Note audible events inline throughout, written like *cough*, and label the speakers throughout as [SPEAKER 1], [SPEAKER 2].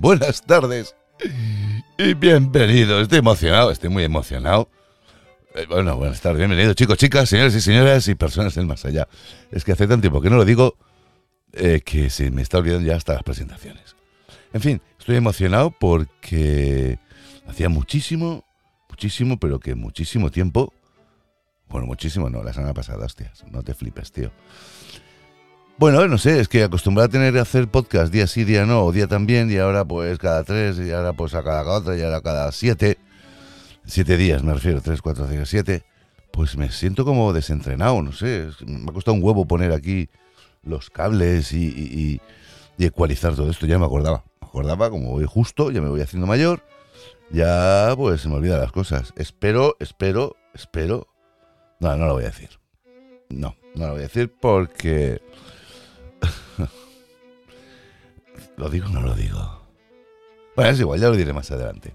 [SPEAKER 1] *laughs* buenas tardes y bienvenido. Estoy emocionado, estoy muy emocionado. Eh, bueno, buenas tardes, bienvenidos chicos, chicas, señores y señoras y personas del más allá. Es que hace tanto tiempo que no lo digo eh, que se me está olvidando ya hasta las presentaciones. En fin, estoy emocionado porque hacía muchísimo, muchísimo, pero que muchísimo tiempo. Bueno, muchísimo no, la semana pasada, hostias, no te flipes, tío. Bueno, no sé, es que acostumbrado a tener que hacer podcast día sí, día no, o día también, y ahora pues cada tres, y ahora pues a cada otra, y ahora cada siete, siete días me refiero, tres, cuatro, cinco, siete, pues me siento como desentrenado, no sé, me ha costado un huevo poner aquí los cables y, y, y ecualizar todo esto, ya me acordaba, me acordaba como voy justo, ya me voy haciendo mayor, ya pues se me olvidan las cosas. Espero, espero, espero, no, no lo voy a decir, no, no lo voy a decir porque ¿Lo digo o no lo digo? Bueno, es igual, ya lo diré más adelante.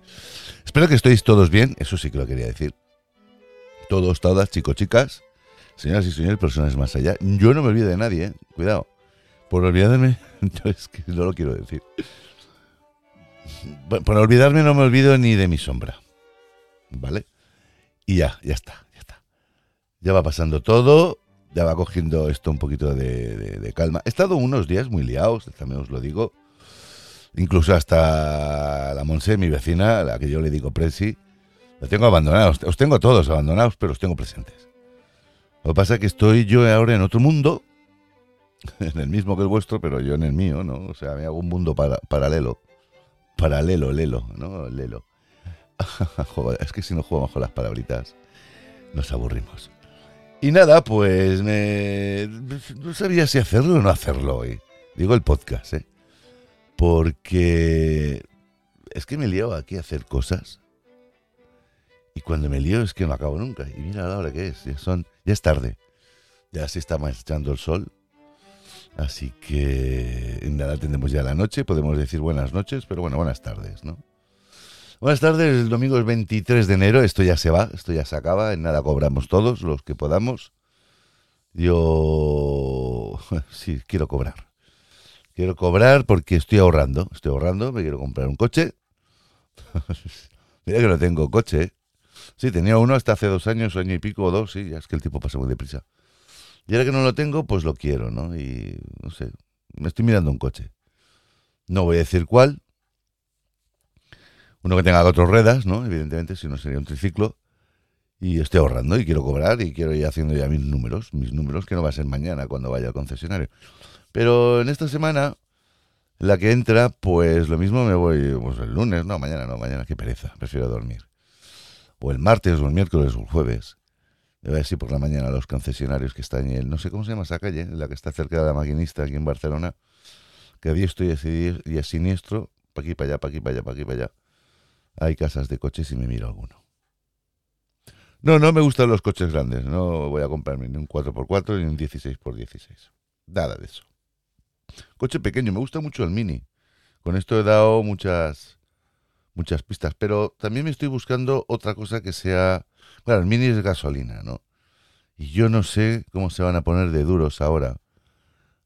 [SPEAKER 1] Espero que estéis todos bien, eso sí que lo quería decir. Todos, todas, chicos, chicas, señoras y señores, personas más allá. Yo no me olvido de nadie, ¿eh? cuidado. Por olvidarme, *laughs* yo es que no lo quiero decir. Por olvidarme no me olvido ni de mi sombra. ¿Vale? Y ya, ya está, ya está. Ya va pasando todo ya va cogiendo esto un poquito de, calma. He estado unos días muy liados, también os lo digo. Incluso hasta la Monse, mi vecina, la que yo le digo Presi, la tengo abandonados. Os tengo todos abandonados, pero os tengo presentes. Lo que pasa es que estoy yo ahora en otro mundo, *laughs* en el mismo que el vuestro, pero yo en el mío, ¿no? O sea, me hago un mundo paralelo. Paralelo, lelo, ¿no? Lelo. *laughs* es que si no jugamos con las palabritas, nos aburrimos. Y nada, pues me... no sabía si hacerlo o no hacerlo hoy. Digo el podcast, ¿eh? Porque es que me lío aquí a hacer cosas. Y cuando me lío es que no acabo nunca. Y mira la hora que es. Ya, es tarde. Ya se está marchando el sol. Así que nada, tendremos ya la noche. Podemos decir buenas noches, pero bueno, buenas tardes, ¿no? Buenas tardes, el domingo es 23 de enero, esto ya se va, esto ya se acaba, en nada cobramos todos los que podamos. Yo *laughs* sí, quiero cobrar. Quiero cobrar porque estoy ahorrando, estoy ahorrando, me quiero comprar un coche. *laughs* Mira que no tengo coche. Sí, tenía uno hasta hace dos años, año y pico o dos, sí, ya es que el tiempo pasa muy deprisa. Y ahora que no lo tengo, pues lo quiero, ¿no? Y no sé, me estoy mirando un coche. No voy a decir cuál, uno que tenga cuatro ruedas, ¿no? Evidentemente, si no sería un triciclo. Y estoy ahorrando y quiero cobrar y quiero ir haciendo ya mis números, mis números que no va a ser mañana cuando vaya al concesionario. Pero en esta semana, la que entra, pues lo mismo me voy pues, el lunes, no, mañana no, mañana qué pereza, prefiero dormir. O el martes o el miércoles o el jueves. a ver por la mañana los concesionarios que están en el, no sé cómo se llama esa calle, la que está cerca de la maquinista aquí en Barcelona, que a día estoy y es siniestro, para aquí, para allá, para aquí, para allá, para aquí, para allá hay casas de coches y me miro alguno. No, no me gustan los coches grandes. No voy a comprarme ni un 4x4 ni un 16x16. Nada de eso. Coche pequeño. Me gusta mucho el Mini. Con esto he dado muchas, muchas pistas. Pero también me estoy buscando otra cosa que sea... Claro, el Mini es gasolina, ¿no? Y yo no sé cómo se van a poner de duros ahora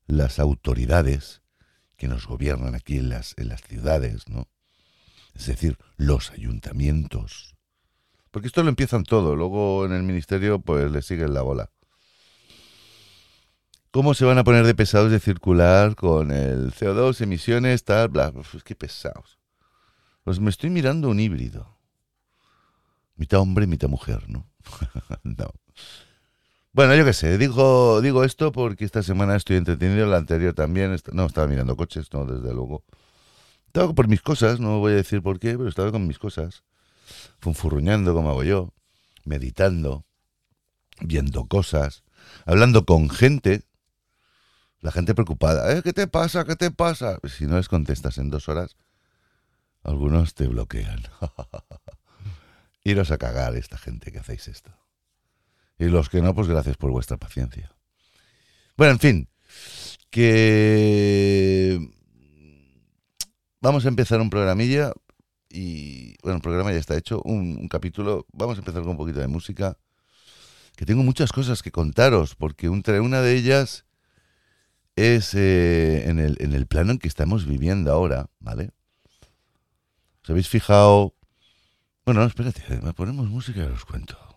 [SPEAKER 1] las autoridades que nos gobiernan aquí en las, en las ciudades, ¿no? es decir, los ayuntamientos. Porque esto lo empiezan todo, luego en el ministerio pues le siguen la bola. ¿Cómo se van a poner de pesados de circular con el CO2, emisiones, tal, bla? Pues qué pesados. Pues me estoy mirando un híbrido. Mitad hombre, mitad mujer, ¿no? *laughs* no. Bueno, yo qué sé, digo, digo esto porque esta semana estoy entretenido, la anterior también, no, estaba mirando coches, no, desde luego. Estaba por mis cosas, no voy a decir por qué, pero estaba con mis cosas. Funfurruñando como hago yo, meditando, viendo cosas, hablando con gente. La gente preocupada. ¿Eh? ¿Qué te pasa? ¿Qué te pasa? Si no les contestas en dos horas, algunos te bloquean. *laughs* Iros a cagar esta gente que hacéis esto. Y los que no, pues gracias por vuestra paciencia. Bueno, en fin, que Vamos a empezar un programilla y, bueno, el programa ya está hecho, un, capítulo. Vamos a empezar con un poquito de música, que tengo muchas cosas que contaros, porque entre una de ellas es eh, en, el, en el plano en que estamos viviendo ahora, ¿vale? ¿Os habéis fijado? Bueno, espérate, ponemos música y os cuento.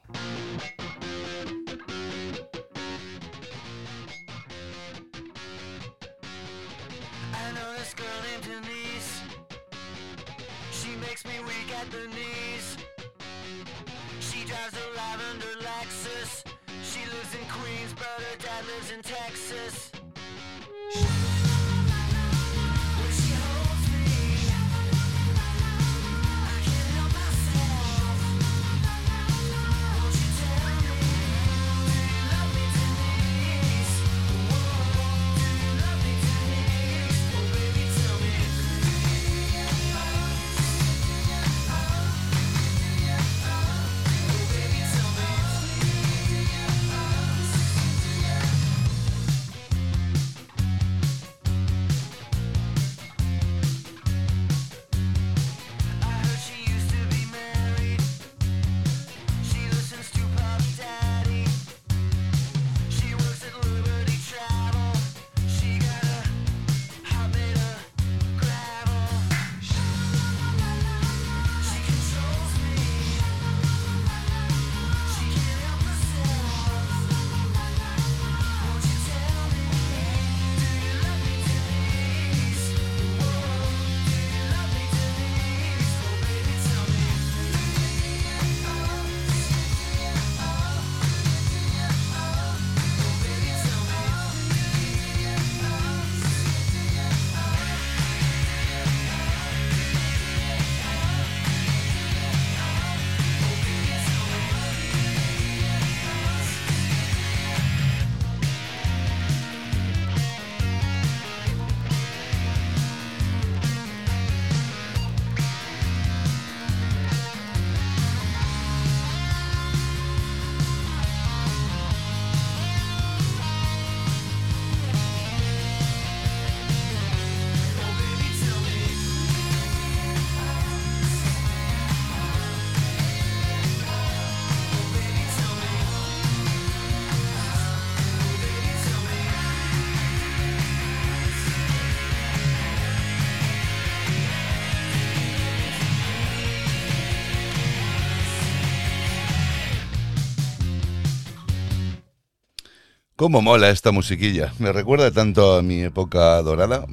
[SPEAKER 1] ¿Cómo mola esta musiquilla? Me recuerda tanto a mi época dorada.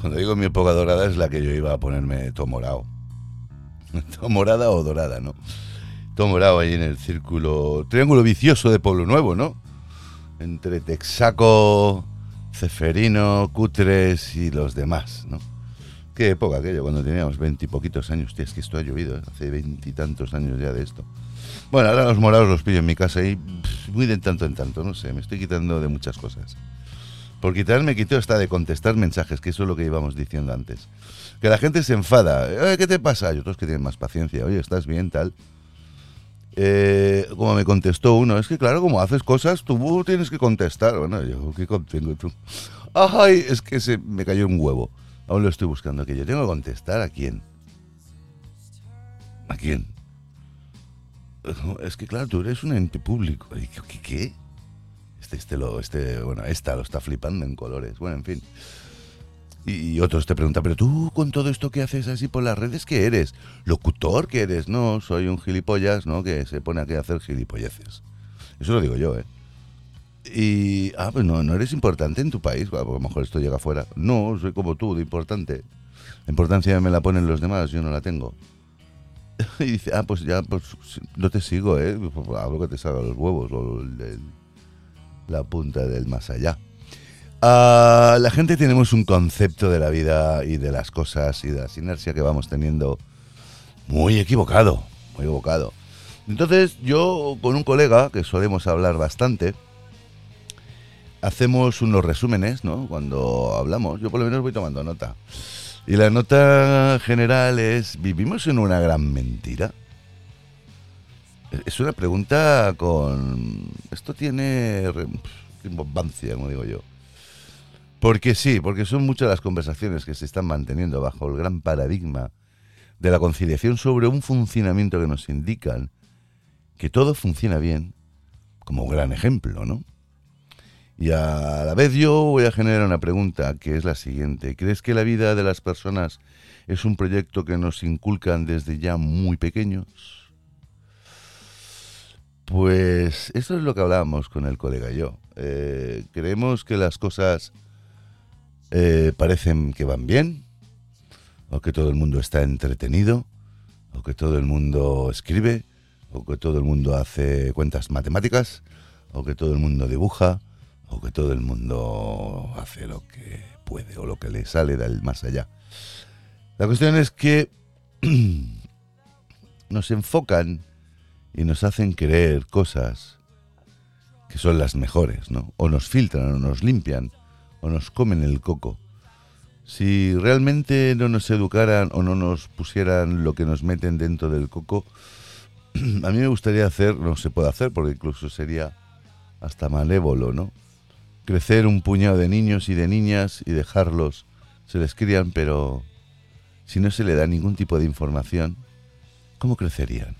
[SPEAKER 1] Cuando digo mi época dorada es la que yo iba a ponerme todo morado. *laughs* todo morada o dorada, ¿no? Todo ahí en el círculo, triángulo vicioso de Pueblo Nuevo, ¿no? Entre Texaco, Ceferino, Cutres y los demás, ¿no? Qué época aquello, cuando teníamos veintipoquitos años. Tío, es que esto ha llovido, ¿eh? hace veintitantos años ya de esto. Bueno, ahora los morados los pillo en mi casa y muy de tanto en tanto, no sé, me estoy quitando de muchas cosas. Por quitarme quito hasta de contestar mensajes, que eso es lo que íbamos diciendo antes. Que la gente se enfada. ¿Qué te pasa? Hay otros que tienen más paciencia. Oye, ¿estás bien? Tal. Eh, como me contestó uno, es que claro, como haces cosas, tú tienes que contestar. Bueno, yo, ¿qué contengo tú? Ay, es que se me cayó un huevo. Aún lo estoy buscando, que yo tengo que contestar a quién. ¿A quién? Es que claro, tú eres un ente público. ¿Qué? qué? Este, este, lo, este, bueno, esta lo está flipando en colores. Bueno, en fin. Y, otros te preguntan, pero tú con todo esto que haces así por las redes, ¿qué eres? ¿Locutor que eres? No, soy un gilipollas, ¿no? Que se pone aquí a hacer gilipolleces. Eso lo digo yo, ¿eh? Y, ah, pues no, no eres importante en tu país. a lo mejor esto llega afuera. No, soy como tú, de importante. La importancia me la ponen los demás, yo no la tengo. *laughs* y dice, ah, pues ya, pues no te sigo, ¿eh? Hablo que te salga los huevos o la punta del más allá. Ah, la gente tenemos un concepto de la vida y de las cosas y de la inercia que vamos teniendo muy equivocado, muy equivocado. Entonces yo con un colega, que solemos hablar bastante, hacemos unos resúmenes, ¿no? Cuando hablamos, yo por lo menos voy tomando nota. Y la nota general es, ¿vivimos en una gran mentira? Es una pregunta con... Esto tiene importancia, como digo yo. Porque sí, porque son muchas las conversaciones que se están manteniendo bajo el gran paradigma de la conciliación sobre un funcionamiento que nos indican que todo funciona bien, como un gran ejemplo, ¿no? Y a la vez yo voy a generar una pregunta que es la siguiente. ¿Crees que la vida de las personas es un proyecto que nos inculcan desde ya muy pequeños? Pues eso es lo que hablábamos con el colega y yo. Eh, creemos que las cosas eh, parecen que van bien, o que todo el mundo está entretenido, o que todo el mundo escribe, o que todo el mundo hace cuentas matemáticas, o que todo el mundo dibuja, o que todo el mundo hace lo que puede o lo que le sale del más allá. La cuestión es que *clears throat* nos enfocan y nos hacen creer cosas que son las mejores, ¿no? O nos filtran, o nos limpian, o nos comen el coco. Si realmente no nos educaran o no nos pusieran lo que nos meten dentro del coco, *clears throat* a mí me gustaría hacer, no se puede hacer porque incluso sería hasta malévolo, ¿no? Crecer un puñado de niños y de niñas y dejarlos, se les crían, pero si no se le da ningún tipo de información, ¿cómo crecerían?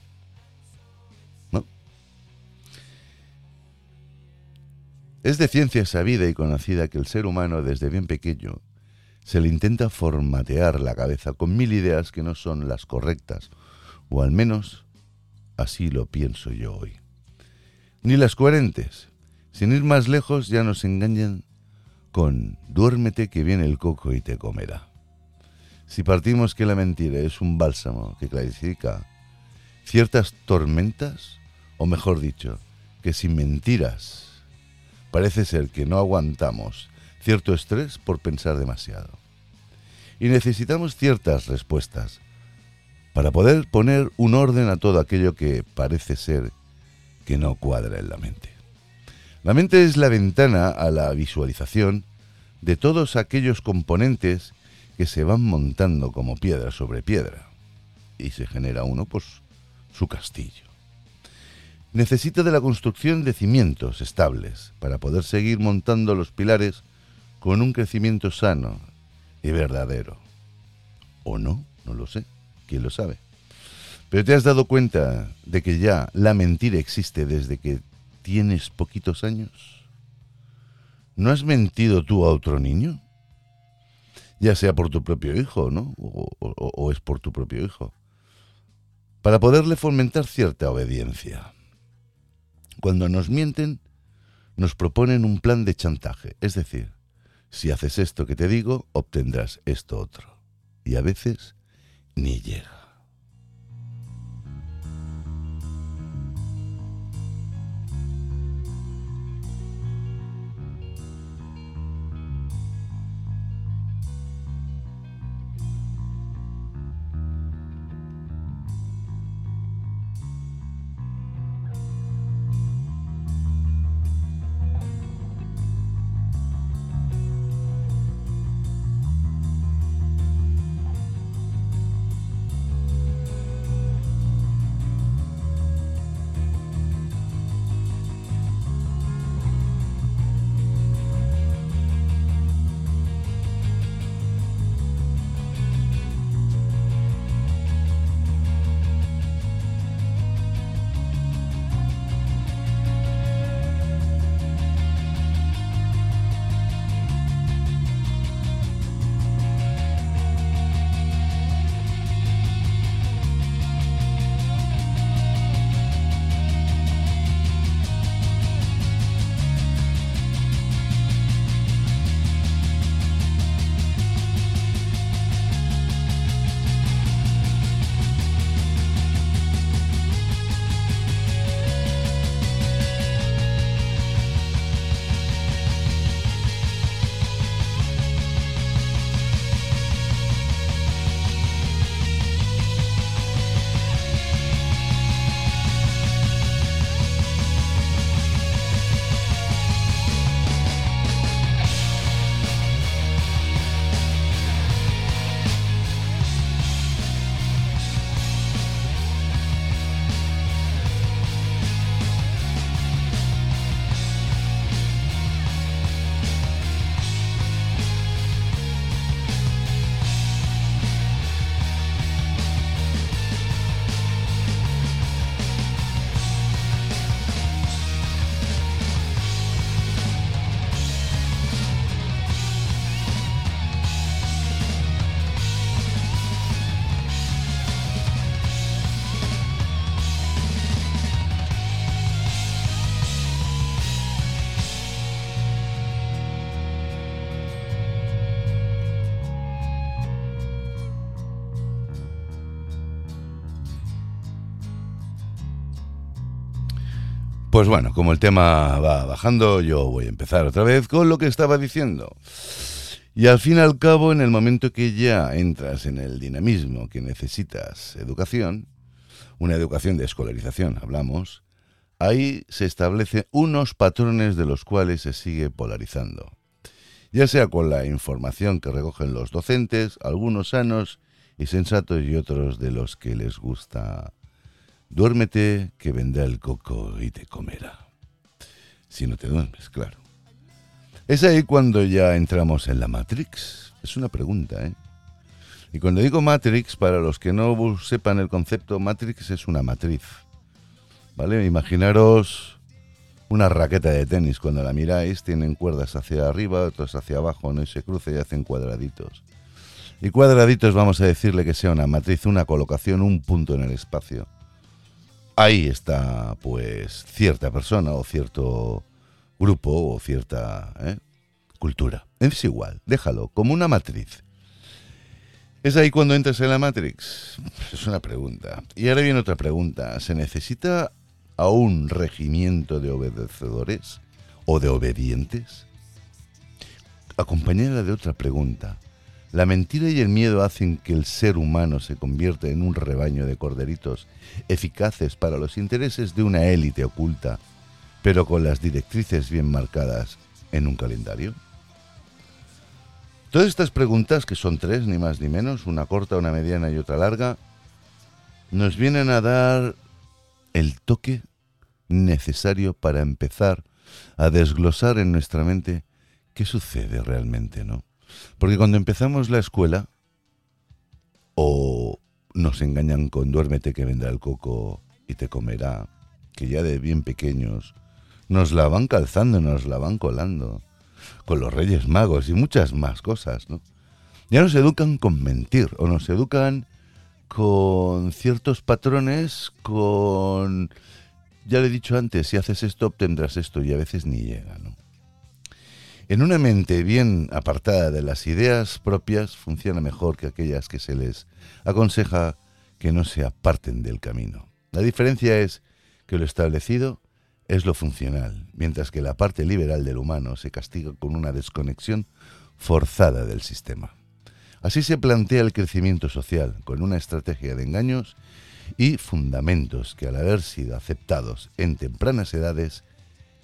[SPEAKER 1] Es de ciencia sabida y conocida que el ser humano desde bien pequeño se le intenta formatear la cabeza con mil ideas que no son las correctas, o al menos así lo pienso yo hoy. Ni las coherentes. Sin ir más lejos ya nos engañan con duérmete que viene el coco y te comerá. Si partimos que la mentira es un bálsamo que clarifica ciertas tormentas, o mejor dicho, que sin mentiras Parece ser que no aguantamos cierto estrés por pensar demasiado. Y necesitamos ciertas respuestas para poder poner un orden a todo aquello que parece ser que no cuadra en la mente. La mente es la ventana a la visualización de todos aquellos componentes que se van montando como piedra sobre piedra y se genera uno, pues, su castillo necesita de la construcción de cimientos estables para poder seguir montando los pilares con un crecimiento sano y verdadero. ¿O no? No lo sé. ¿Quién lo sabe? Pero te has dado cuenta de que ya la mentira existe desde que tienes poquitos años. ¿No has mentido tú a otro niño? Ya sea por tu propio hijo, ¿no? O, o es por tu propio hijo. Para poderle fomentar cierta obediencia. Cuando nos mienten, nos proponen un plan de chantaje, es decir, si haces esto que te digo, obtendrás esto otro. Y a veces ni llega. Pues bueno, como el tema va bajando, yo voy a empezar otra vez con lo que estaba diciendo. Y al fin y al cabo, en el momento que ya entras en el dinamismo que necesitas educación, una educación de escolarización, hablamos, ahí se establecen unos patrones de los cuales se sigue polarizando. Ya sea con la información que recogen los docentes, algunos sanos y sensatos y otros de los que les gusta. Duérmete que vendrá el coco y te comerá. Si no te duermes, claro. Es ahí cuando ya entramos en la Matrix. Es una pregunta, ¿eh? Y cuando digo Matrix, para los que no sepan el concepto, Matrix es una matriz. ¿Vale? Imaginaros una raqueta de tenis. Cuando la miráis, tienen cuerdas hacia arriba, otras hacia abajo, ¿no? Y se cruza y hacen cuadraditos. Y cuadraditos vamos a decirle que sea una matriz, una colocación, un punto en el espacio. Ahí está, pues, cierta persona o cierto grupo o cierta ¿eh? cultura. Es igual, déjalo, como una matriz. ¿Es ahí cuando entras en la Matrix? Es una pregunta. Y ahora viene otra pregunta. ¿Se necesita a un regimiento de obedecedores o de obedientes? Acompañada de otra pregunta. ¿La mentira y el miedo hacen que el ser humano se convierta en un rebaño de corderitos eficaces para los intereses de una élite oculta pero con las directrices bien marcadas en un calendario? Todas estas preguntas, que son tres, ni más ni menos, una corta, una mediana y otra larga, nos vienen a dar el toque necesario para empezar a desglosar en nuestra mente qué sucede realmente, ¿no? Porque cuando empezamos la escuela, o nos engañan con duérmete que vendrá el coco y te comerá, que ya de bien pequeños nos la van calzando, nos la van colando, con los Reyes Magos y muchas más cosas, ¿no? Ya nos educan con mentir, o nos educan con ciertos patrones, con... Ya le he dicho antes, si haces esto obtendrás esto, y a veces ni llega, ¿no? En una mente bien apartada de las ideas propias funciona mejor que aquellas que se les aconseja que no se aparten del camino. La diferencia es que lo establecido es lo funcional, mientras que la parte liberal del humano se castiga con una desconexión forzada del sistema. Así se plantea el crecimiento social, con una estrategia de engaños y fundamentos que al haber sido aceptados en tempranas edades,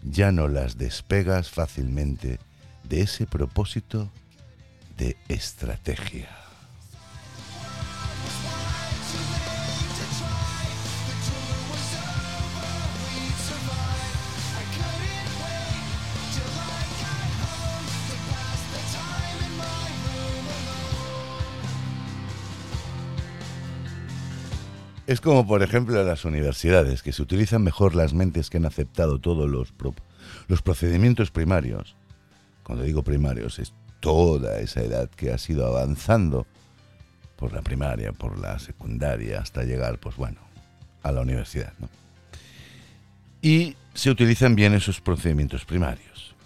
[SPEAKER 1] ya no las despegas fácilmente de ese propósito de estrategia. Es como, por ejemplo, las universidades, que se utilizan mejor las mentes que han aceptado todos los, los procedimientos primarios. Cuando digo primarios, es toda esa edad que ha sido avanzando por la primaria, por la secundaria, hasta llegar, pues bueno, a la universidad. Y se utilizan bien esos procedimientos primarios.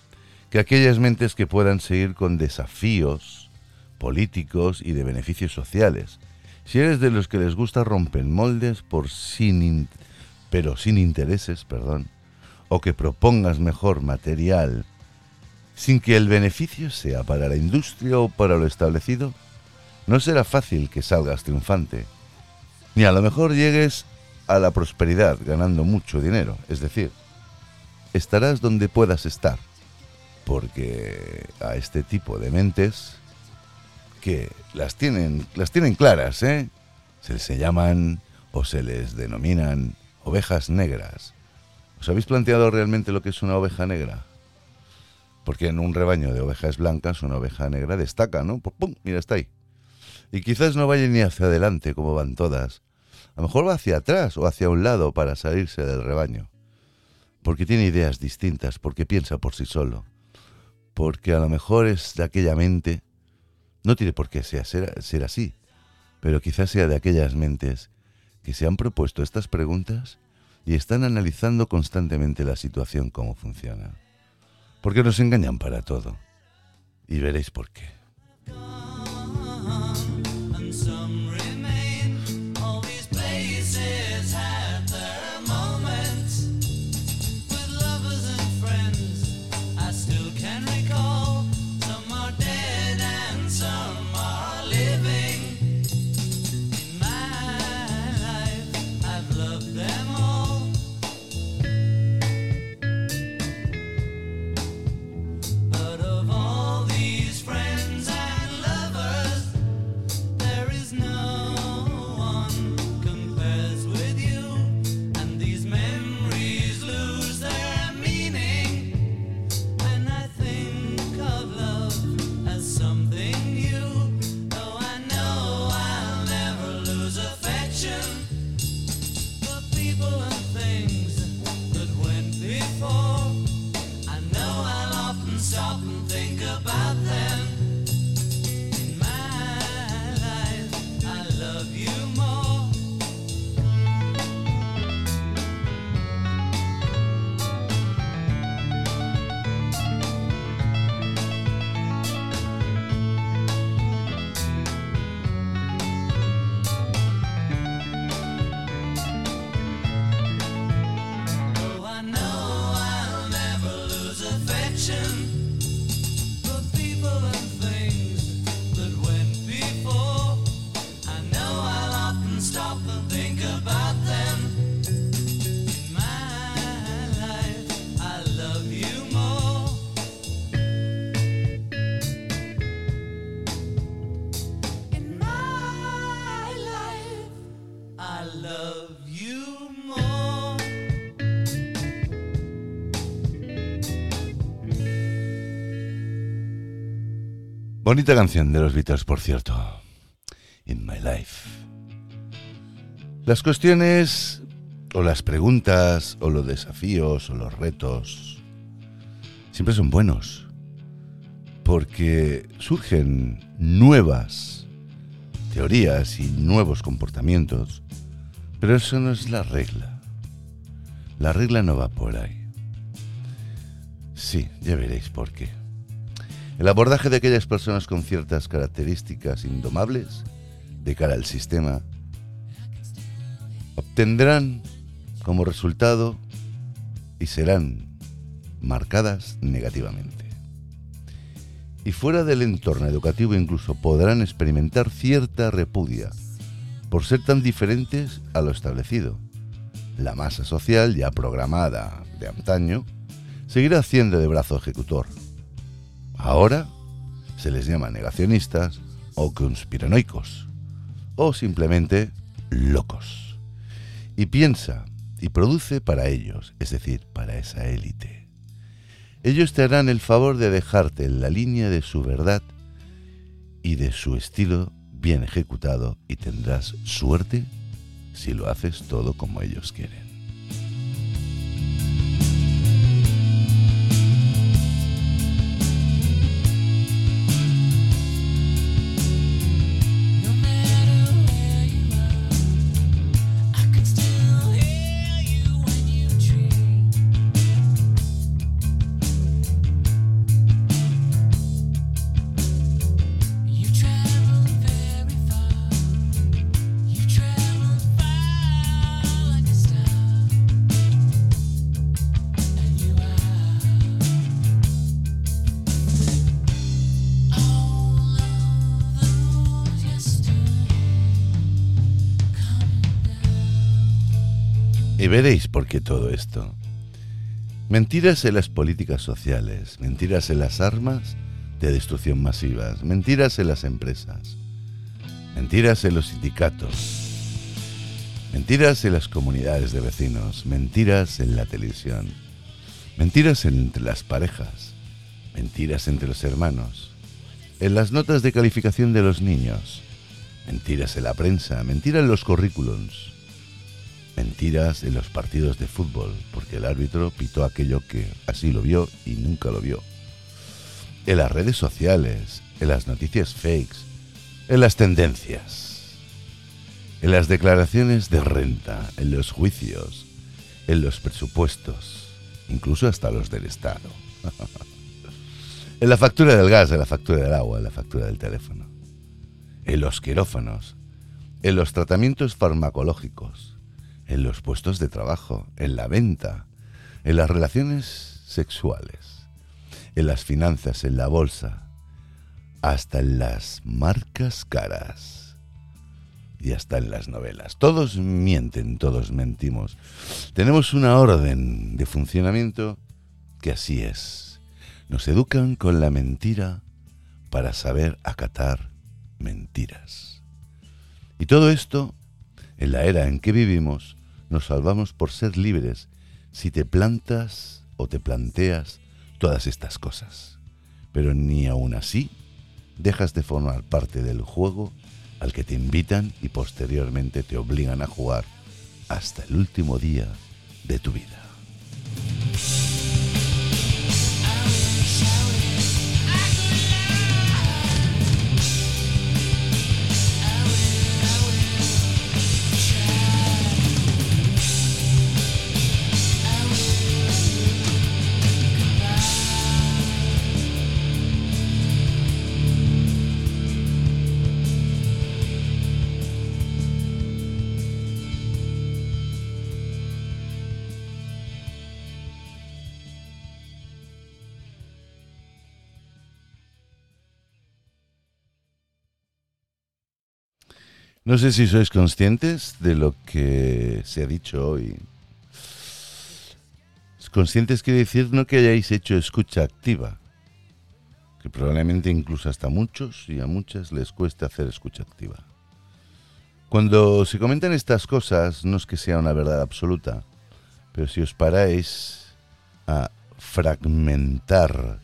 [SPEAKER 1] Que aquellas mentes que puedan seguir con desafíos políticos y de beneficios sociales, si eres de los que les gusta romper moldes por sin pero sin intereses, perdón, o que propongas mejor material sin que el beneficio sea para la industria o para lo establecido, no será fácil que salgas triunfante, ni a lo mejor llegues a la prosperidad ganando mucho dinero, es decir, estarás donde puedas estar, porque a este tipo de mentes que las tienen, las tienen claras, ¿eh? Se les llaman o se les denominan ovejas negras. ¿Os habéis planteado realmente lo que es una oveja negra? Porque en un rebaño de ovejas blancas una oveja negra destaca, ¿no? ¡Pum! Mira, está ahí. Y quizás no vaya ni hacia adelante como van todas. A lo mejor va hacia atrás o hacia un lado para salirse del rebaño. Porque tiene ideas distintas, porque piensa por sí solo. Porque a lo mejor es de aquella mente no tiene por qué ser, ser así, pero quizás sea de aquellas mentes que se han propuesto estas preguntas y están analizando constantemente la situación, cómo funciona. Porque nos engañan para todo. Y veréis por qué. Bonita canción de los Beatles, por cierto. In My Life. Las cuestiones, o las preguntas, o los desafíos, o los retos, siempre son buenos. Porque surgen nuevas teorías y nuevos comportamientos. Pero eso no es la regla. La regla no va por ahí. Sí, ya veréis por qué. El abordaje de aquellas personas con ciertas características indomables de cara al sistema obtendrán como resultado y serán marcadas negativamente. Y fuera del entorno educativo incluso podrán experimentar cierta repudia por ser tan diferentes a lo establecido. La masa social, ya programada de antaño, seguirá haciendo de brazo ejecutor Ahora se les llama negacionistas o conspiranoicos o simplemente locos. Y piensa y produce para ellos, es decir, para esa élite. Ellos te harán el favor de dejarte en la línea de su verdad y de su estilo bien ejecutado y tendrás suerte si lo haces todo como ellos quieren. Veréis por qué todo esto. Mentiras en las políticas sociales, mentiras en las armas de destrucción masivas, mentiras en las empresas, mentiras en los sindicatos, mentiras en las comunidades de vecinos, mentiras en la televisión, mentiras entre las parejas, mentiras entre los hermanos, en las notas de calificación de los niños, mentiras en la prensa, mentiras en los currículums, mentiras en los partidos de fútbol, porque el árbitro pitó aquello que así lo vio y nunca lo vio. En las redes sociales, en las noticias fakes, en las tendencias, en las declaraciones de renta, en los juicios, en los presupuestos, incluso hasta los del Estado. *laughs* en la factura del gas, en la factura del agua, en la factura del teléfono, en los quirófanos, en los tratamientos farmacológicos, en los puestos de trabajo, en la venta, en las relaciones sexuales, en las finanzas, en la bolsa, hasta en las marcas caras y hasta en las novelas. Todos mienten, todos mentimos. Tenemos una orden de funcionamiento que así es. Nos educan con la mentira para saber acatar mentiras. Y todo esto en la era en que vivimos, nos salvamos por ser libres si te plantas o te planteas todas estas cosas. Pero ni aún así dejas de formar parte del juego al que te invitan y posteriormente te obligan a jugar hasta el último día de tu vida. No sé si sois conscientes de lo que se ha dicho hoy. Conscientes quiere decir no que hayáis hecho escucha activa, que probablemente incluso hasta muchos y a muchas les cueste hacer escucha activa. Cuando se comentan estas cosas, no es que sea una verdad absoluta, pero si os paráis a fragmentar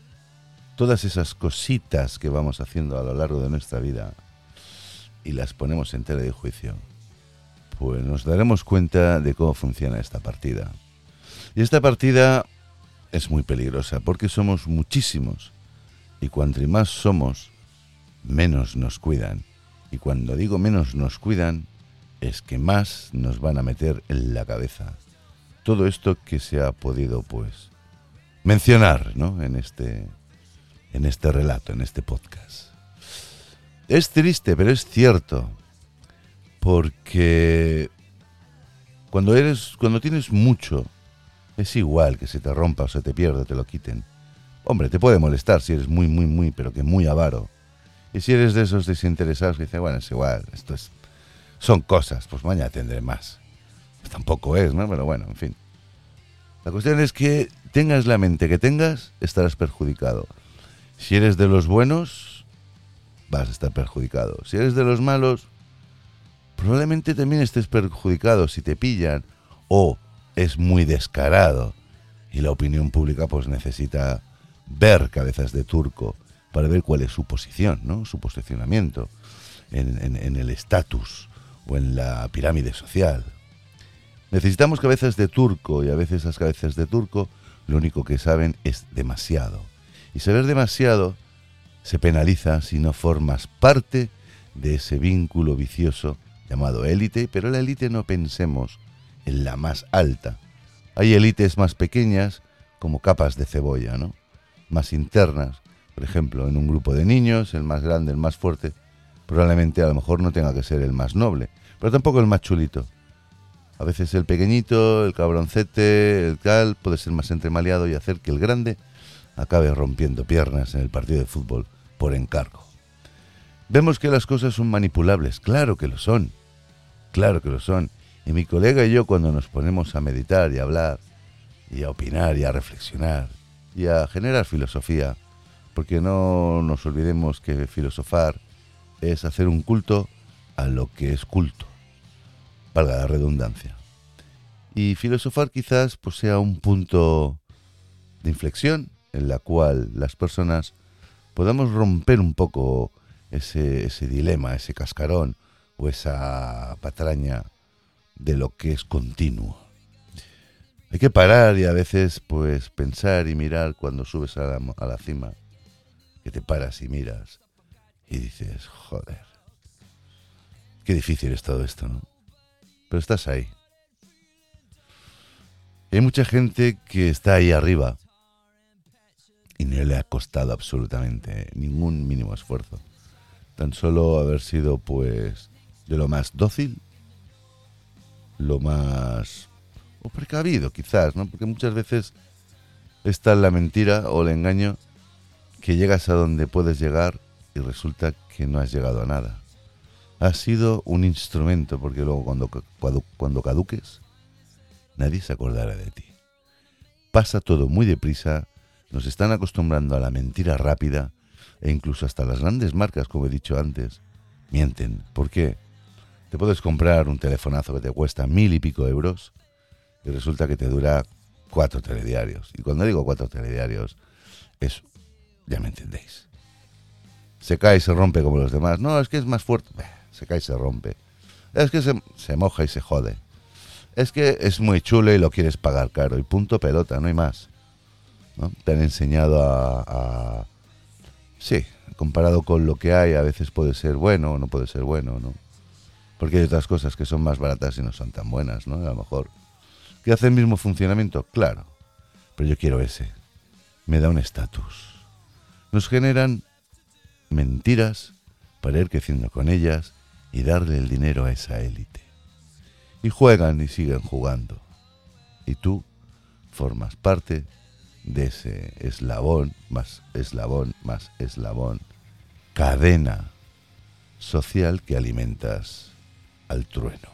[SPEAKER 1] todas esas cositas que vamos haciendo a lo largo de nuestra vida y las ponemos en tela de juicio, pues nos daremos cuenta de cómo funciona esta partida. Y esta partida es muy peligrosa porque somos muchísimos y cuanto más somos, menos nos cuidan. Y cuando digo menos nos cuidan, es que más nos van a meter en la cabeza. Todo esto que se ha podido, pues, mencionar, ¿no? En este, en este relato, en este podcast. Es triste, pero es cierto, porque cuando eres, cuando tienes mucho, es igual que se te rompa o se te pierda, te lo quiten. Hombre, te puede molestar si eres muy, muy, muy, pero que muy avaro. Y si eres de esos desinteresados que dicen, bueno, es igual, esto es, son cosas, pues mañana tendré más. Pues tampoco es, ¿no? Pero bueno, en fin. La cuestión es que tengas la mente que tengas, estarás perjudicado. Si eres de los buenos, vas a estar perjudicado. Si eres de los malos, probablemente también estés perjudicado si te pillan o es muy descarado y la opinión pública pues necesita ver cabezas de turco para ver cuál es su posición, ¿no? su posicionamiento en, en el estatus o en la pirámide social. Necesitamos cabezas de turco y a veces esas cabezas de turco lo único que saben es demasiado. Y saber demasiado se penaliza si no formas parte de ese vínculo vicioso llamado élite, pero la élite no pensemos en la más alta. Hay élites más pequeñas, como capas de cebolla, ¿no? Más internas. Por ejemplo, en un grupo de niños, el más grande, el más fuerte, probablemente a lo mejor no tenga que ser el más noble, pero tampoco el más chulito. A veces el pequeñito, el cabroncete, el cal, puede ser más entremaliado y hacer que el grande acabe rompiendo piernas en el partido de fútbol por encargo. Vemos que las cosas son manipulables, claro que lo son, claro que lo son. Y mi colega y yo cuando nos ponemos a meditar y a hablar, y a opinar y a reflexionar, y a generar filosofía, porque no nos olvidemos que filosofar es hacer un culto a lo que es culto, valga la redundancia. Y filosofar quizás pues, sea un punto de inflexión en la cual las personas podamos romper un poco ese, ese dilema, ese cascarón o esa patraña de lo que es continuo. Hay que parar y a veces pues pensar y mirar cuando subes a la, a la cima, que te paras y miras y dices, joder, qué difícil es todo esto, ¿no? Pero estás ahí. Hay mucha gente que está ahí arriba y no le ha costado absolutamente ningún mínimo esfuerzo. Tan solo haber sido pues de lo más dócil lo más o precavido quizás, ¿no? Porque muchas veces está la mentira o el engaño que llegas a donde puedes llegar y resulta que no has llegado a nada. Has sido un instrumento porque luego cuando, cuando, cuando caduques nadie se acordará de ti. Pasa todo muy deprisa, nos están acostumbrando a la mentira rápida e incluso hasta las grandes marcas, como he dicho antes, mienten. ¿Por qué? Te puedes comprar un telefonazo que te cuesta mil y pico euros y resulta que te dura cuatro telediarios. Y cuando digo cuatro telediarios, es, ya me entendéis. Se cae y se rompe como los demás. No, es que es más fuerte. Se cae y se rompe. Es que se, moja y se jode. Es que es muy chulo y lo quieres pagar caro. Y punto pelota, no hay más. Te han enseñado a, a... Sí, comparado con lo que hay, a veces puede ser bueno o no puede ser bueno, ¿no? Porque hay otras cosas que son más baratas y no son tan buenas, ¿no? A lo mejor. ¿Que hace el mismo funcionamiento? Claro. Pero yo quiero ese. Me da un estatus. Nos generan mentiras para ir creciendo con ellas y darle el dinero a esa élite. Y juegan y siguen jugando. Y tú formas parte de ese eslabón, más eslabón, más eslabón, cadena social que alimentas al trueno.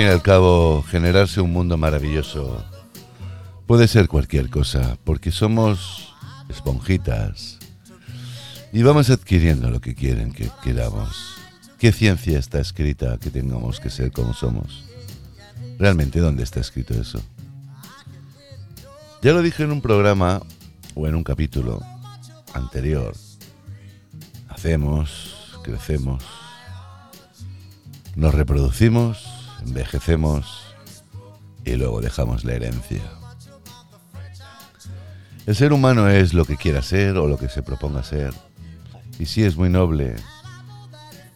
[SPEAKER 1] Fin y al cabo, generarse un mundo maravilloso puede ser cualquier cosa, porque somos esponjitas y vamos adquiriendo lo que quieren que queramos. ¿Qué ciencia está escrita que tengamos que ser como somos? ¿Realmente dónde está escrito eso? Ya lo dije en un programa o en un capítulo anterior. Hacemos, crecemos, nos reproducimos, envejecemos y luego dejamos la herencia. El ser humano es lo que quiera ser o lo que se proponga ser. Y si es muy noble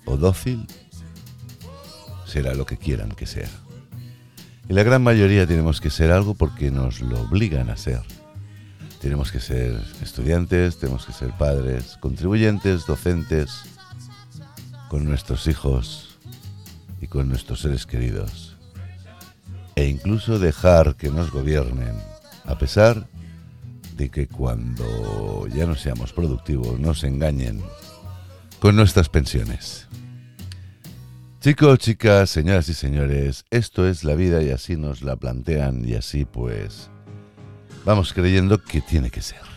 [SPEAKER 1] o dócil, será lo que quieran que sea. Y la gran mayoría tenemos que ser algo porque nos lo obligan a ser. Tenemos que ser estudiantes, tenemos que ser padres, contribuyentes, docentes, con nuestros hijos y con nuestros seres queridos. E incluso dejar que nos gobiernen, a pesar de que cuando ya no seamos productivos nos engañen con nuestras pensiones. Chicos, chicas, señoras y señores, esto es la vida y así nos la plantean y así pues vamos creyendo que tiene que ser.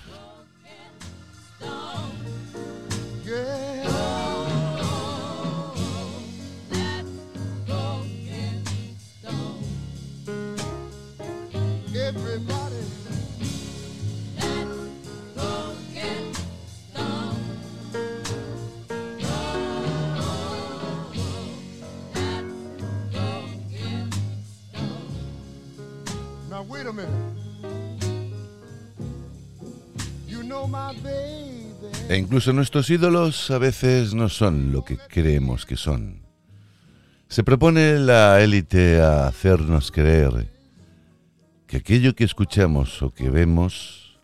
[SPEAKER 1] E incluso nuestros ídolos a veces no son lo que creemos que son. Se propone la élite a hacernos creer que aquello que escuchamos o que vemos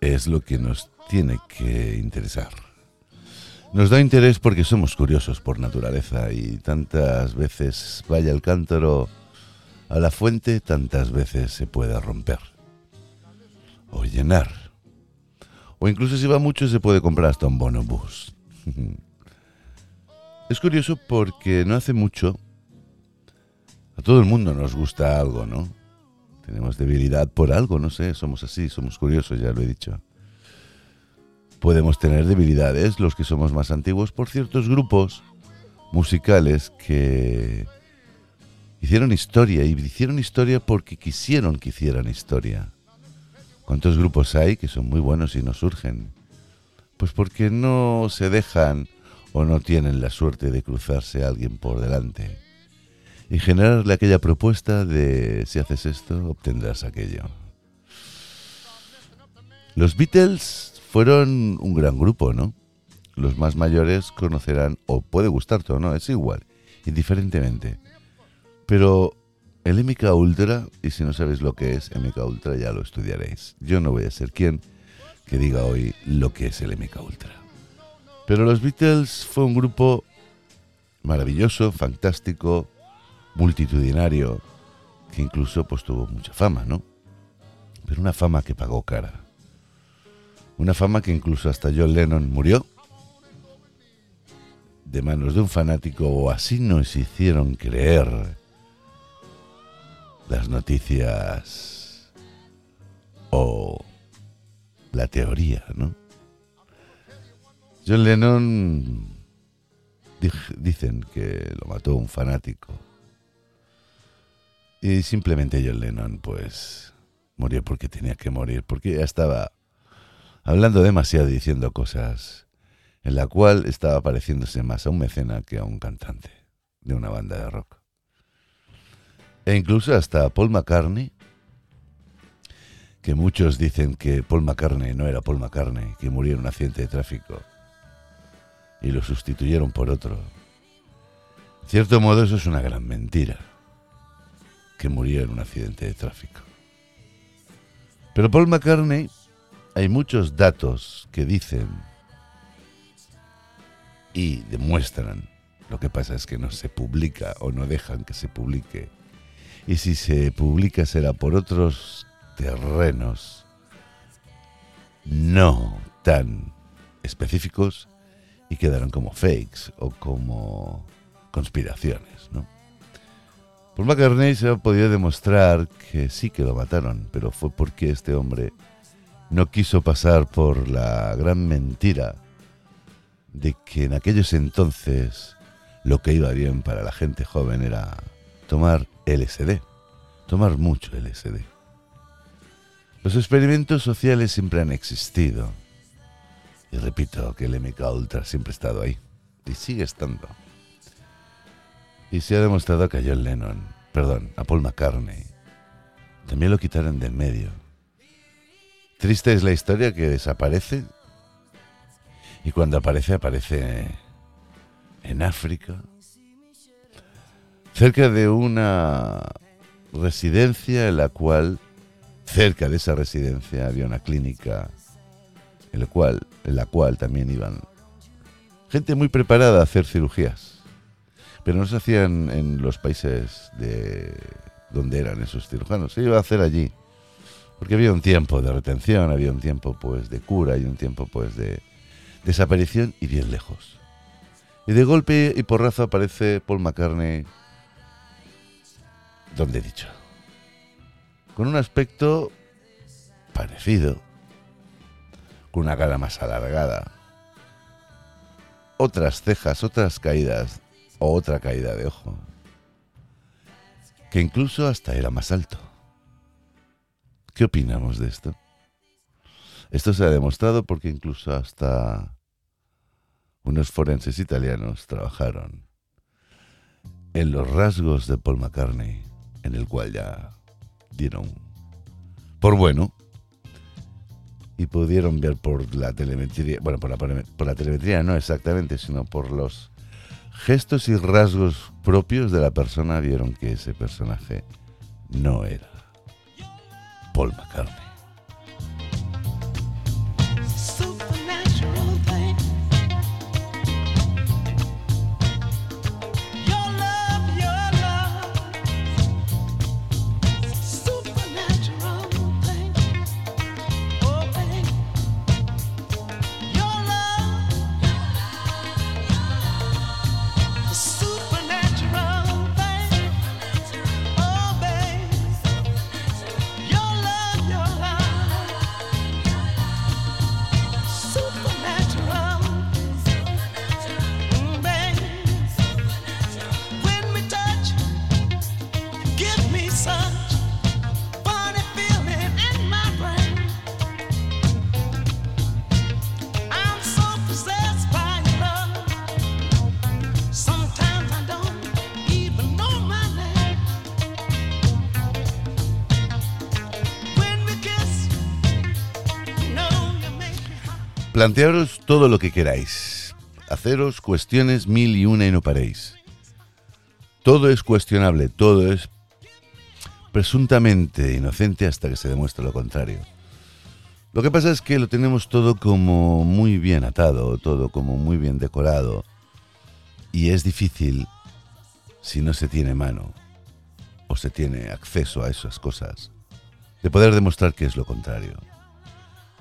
[SPEAKER 1] es lo que nos tiene que interesar. Nos da interés porque somos curiosos por naturaleza y tantas veces vaya el cántaro a la fuente, tantas veces se puede romper o llenar o incluso si va mucho se puede comprar hasta un bonobús. *laughs* es curioso porque no hace mucho a todo el mundo nos gusta algo, ¿no? Tenemos debilidad por algo, no sé, somos así, somos curiosos, ya lo he dicho. Podemos tener debilidades los que somos más antiguos por ciertos grupos musicales que hicieron historia y hicieron historia porque quisieron que hicieran historia. ¿Cuántos grupos hay que son muy buenos y no surgen? Pues porque no se dejan o no tienen la suerte de cruzarse a alguien por delante y generarle aquella propuesta de si haces esto obtendrás aquello. Los Beatles fueron un gran grupo, ¿no? Los más mayores conocerán, o puede gustarte o no, es igual, indiferentemente. Pero el MK Ultra, y si no sabéis lo que es MK Ultra ya lo estudiaréis. Yo no voy a ser quien que diga hoy lo que es el MK Ultra. Pero los Beatles fue un grupo maravilloso, fantástico, multitudinario, que incluso pues tuvo mucha fama, ¿no? Pero una fama que pagó cara. Una fama que incluso hasta John Lennon murió de manos de un fanático o así nos hicieron creer las noticias o la teoría, ¿no? John Lennon dicen que lo mató un fanático. Y simplemente John Lennon, pues, murió porque tenía que morir, porque ya estaba hablando demasiado y diciendo cosas en la cual estaba pareciéndose más a un mecena que a un cantante de una banda de rock. E incluso hasta Paul McCartney, que muchos dicen que Paul McCartney no era Paul McCartney, que murió en un accidente de tráfico y lo sustituyeron por otro. En cierto modo eso es una gran mentira, que murió en un accidente de tráfico. Pero Paul McCartney, hay muchos datos que dicen y demuestran, lo que pasa es que no se publica o no dejan que se publique y si se publica será por otros terrenos no tan específicos y quedarán como fakes o como conspiraciones, ¿no? Paul McCartney se ha podido demostrar que sí que lo mataron, pero fue porque este hombre no quiso pasar por la gran mentira de que en aquellos entonces lo que iba bien para la gente joven era tomar LSD, tomar mucho LSD. Los experimentos sociales siempre han existido. Y repito que el MK Ultra siempre ha estado ahí. Y sigue estando. Y se ha demostrado que a John Lennon, perdón, a Paul McCartney, también lo quitaron de en medio. Triste es la historia que desaparece. Y cuando aparece, aparece en África, cerca de una residencia en la cual, cerca de esa residencia había una clínica en la cual, en la cual también iban gente muy preparada a hacer cirugías, pero no se hacían en los países de donde eran esos cirujanos, se iba a hacer allí, porque había un tiempo de retención, había un tiempo pues de cura y un tiempo pues de desaparición y bien lejos. Y de golpe y porrazo aparece Paul McCartney, donde he dicho, con un aspecto parecido, con una cara más alargada, otras cejas, otras caídas o otra caída de ojo, que incluso hasta era más alto. ¿Qué opinamos de esto? Esto se ha demostrado porque incluso hasta unos forenses italianos trabajaron en los rasgos de Paul McCartney, en el cual ya dieron por bueno y pudieron ver por la telemetría, bueno, por la, por la telemetría no exactamente, sino por los gestos y rasgos propios de la persona, vieron que ese personaje no era Paul McCartney. Plantearos todo lo que queráis. Haceros cuestiones mil y una y no paréis. Todo es cuestionable, todo es presuntamente inocente hasta que se demuestre lo contrario. Lo que pasa es que lo tenemos todo como muy bien atado, todo como muy bien decorado. Y es difícil si no se tiene mano o se tiene acceso a esas cosas, de poder demostrar que es lo contrario.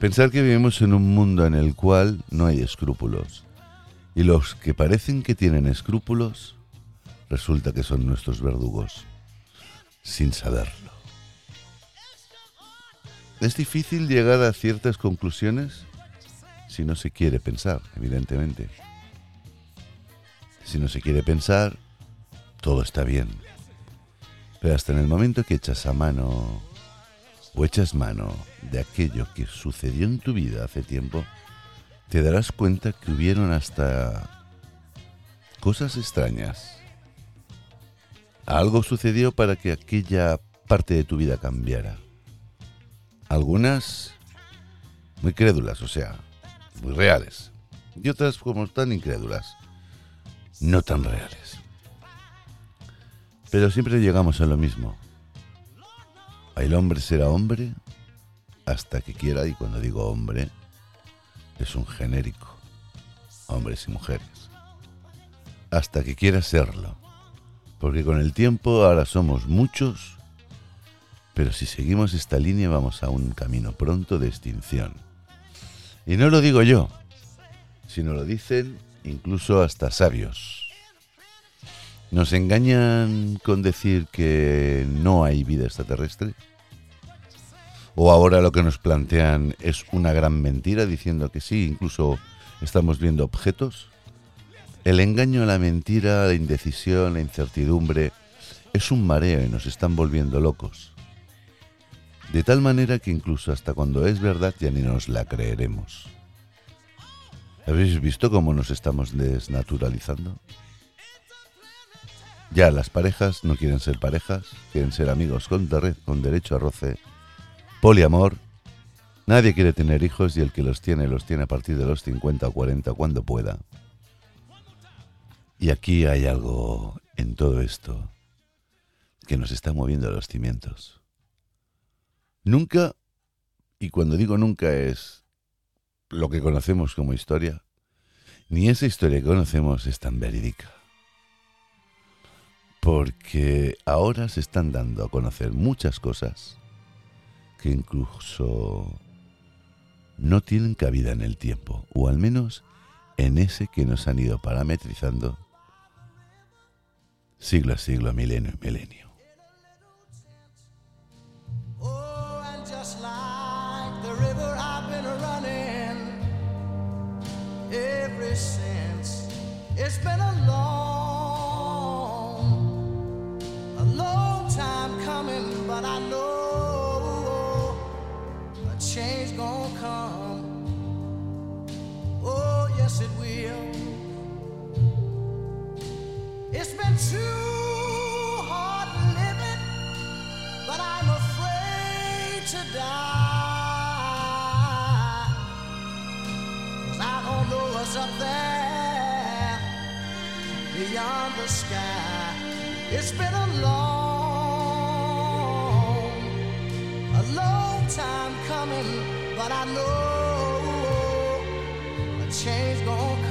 [SPEAKER 1] Pensar que vivimos en un mundo en el cual no hay escrúpulos. Y los que parecen que tienen escrúpulos, resulta que son nuestros verdugos, sin saberlo. Es difícil llegar a ciertas conclusiones si no se quiere pensar, evidentemente. Si no se quiere pensar, todo está bien. Pero hasta en el momento que echas a mano o echas mano de aquello que sucedió en tu vida hace tiempo, te darás cuenta que hubieron hasta cosas extrañas. Algo sucedió para que aquella parte de tu vida cambiara. Algunas muy crédulas, o sea, muy reales. Y otras como tan incrédulas, no tan reales. Pero siempre llegamos a lo mismo. El hombre será hombre hasta que quiera, y cuando digo hombre, es un genérico, hombres y mujeres, hasta que quiera serlo, porque con el tiempo ahora somos muchos, pero si seguimos esta línea vamos a un camino pronto de extinción. Y no lo digo yo, sino lo dicen incluso hasta sabios. ¿Nos engañan con decir que no hay vida extraterrestre? ¿O ahora lo que nos plantean es una gran mentira diciendo que sí, incluso estamos viendo objetos? El engaño, la mentira, la indecisión, la incertidumbre es un mareo y nos están volviendo locos. De tal manera que incluso hasta cuando es verdad ya ni nos la creeremos. ¿Habéis visto cómo nos estamos desnaturalizando? Ya las parejas no quieren ser parejas, quieren ser amigos con, derecho a roce, poliamor. Nadie quiere tener hijos y el que los tiene los tiene a partir de los 50 o 40 cuando pueda. Y aquí hay algo en todo esto que nos está moviendo los cimientos. Nunca, y cuando digo nunca es lo que conocemos como historia, ni esa historia que conocemos es tan verídica porque ahora se están dando a conocer muchas cosas que incluso no tienen cabida en el tiempo, o al menos en ese que nos han ido parametrizando siglo a siglo, milenio a milenio.
[SPEAKER 2] but but I know what's up there beyond the sky. It's been a long, long time coming, but I know a change gonna come.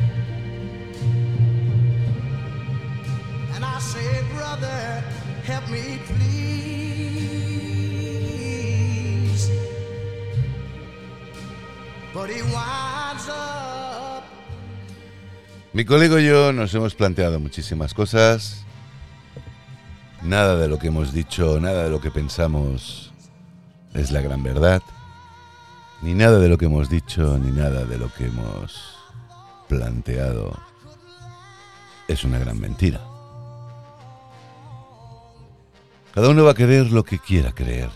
[SPEAKER 1] Mi colega y yo nos hemos planteado muchísimas cosas. Nada de lo que hemos dicho, nada de lo que pensamos es la gran verdad. Ni nada de lo que hemos dicho, ni nada de lo que hemos planteado es una gran mentira. Cada uno va a creer lo que quiera creer.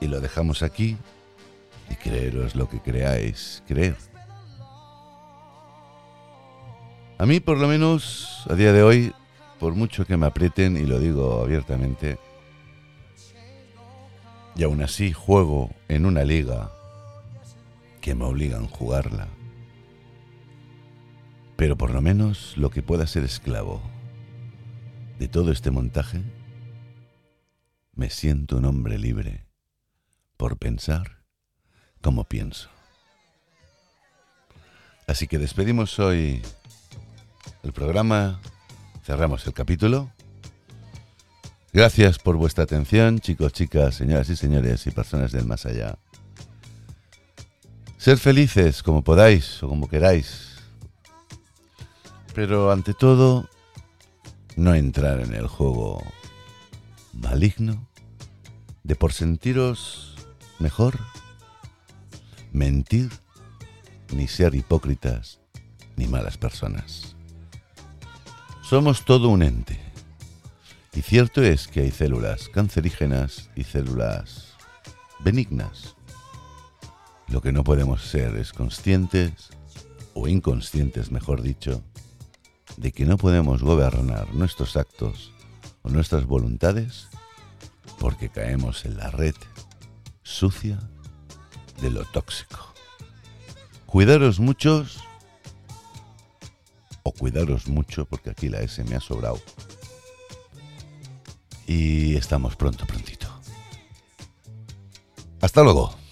[SPEAKER 1] Y lo dejamos aquí y creeros lo que creáis creer. A mí, por lo menos, a día de hoy, por mucho que me aprieten, y lo digo abiertamente, y aún así juego en una liga que me obligan a jugarla. Pero por lo menos lo que pueda ser esclavo de todo este montaje, me siento un hombre libre por pensar como pienso. Así que despedimos hoy el programa, cerramos el capítulo. Gracias por vuestra atención, chicos, chicas, señoras y señores y personas del más allá. Ser felices como podáis o como queráis. Pero ante todo, no entrar en el juego maligno de por sentiros mejor mentir, ni ser hipócritas, ni malas personas. Somos todo un ente. Y cierto es que hay células cancerígenas y células benignas. Lo que no podemos ser es conscientes, o inconscientes mejor dicho, de que no podemos gobernar nuestros actos nuestras voluntades porque caemos en la red sucia de lo tóxico. Cuidaros muchos o cuidaros mucho porque aquí la S me ha sobrado. Y estamos pronto, prontito. Hasta luego.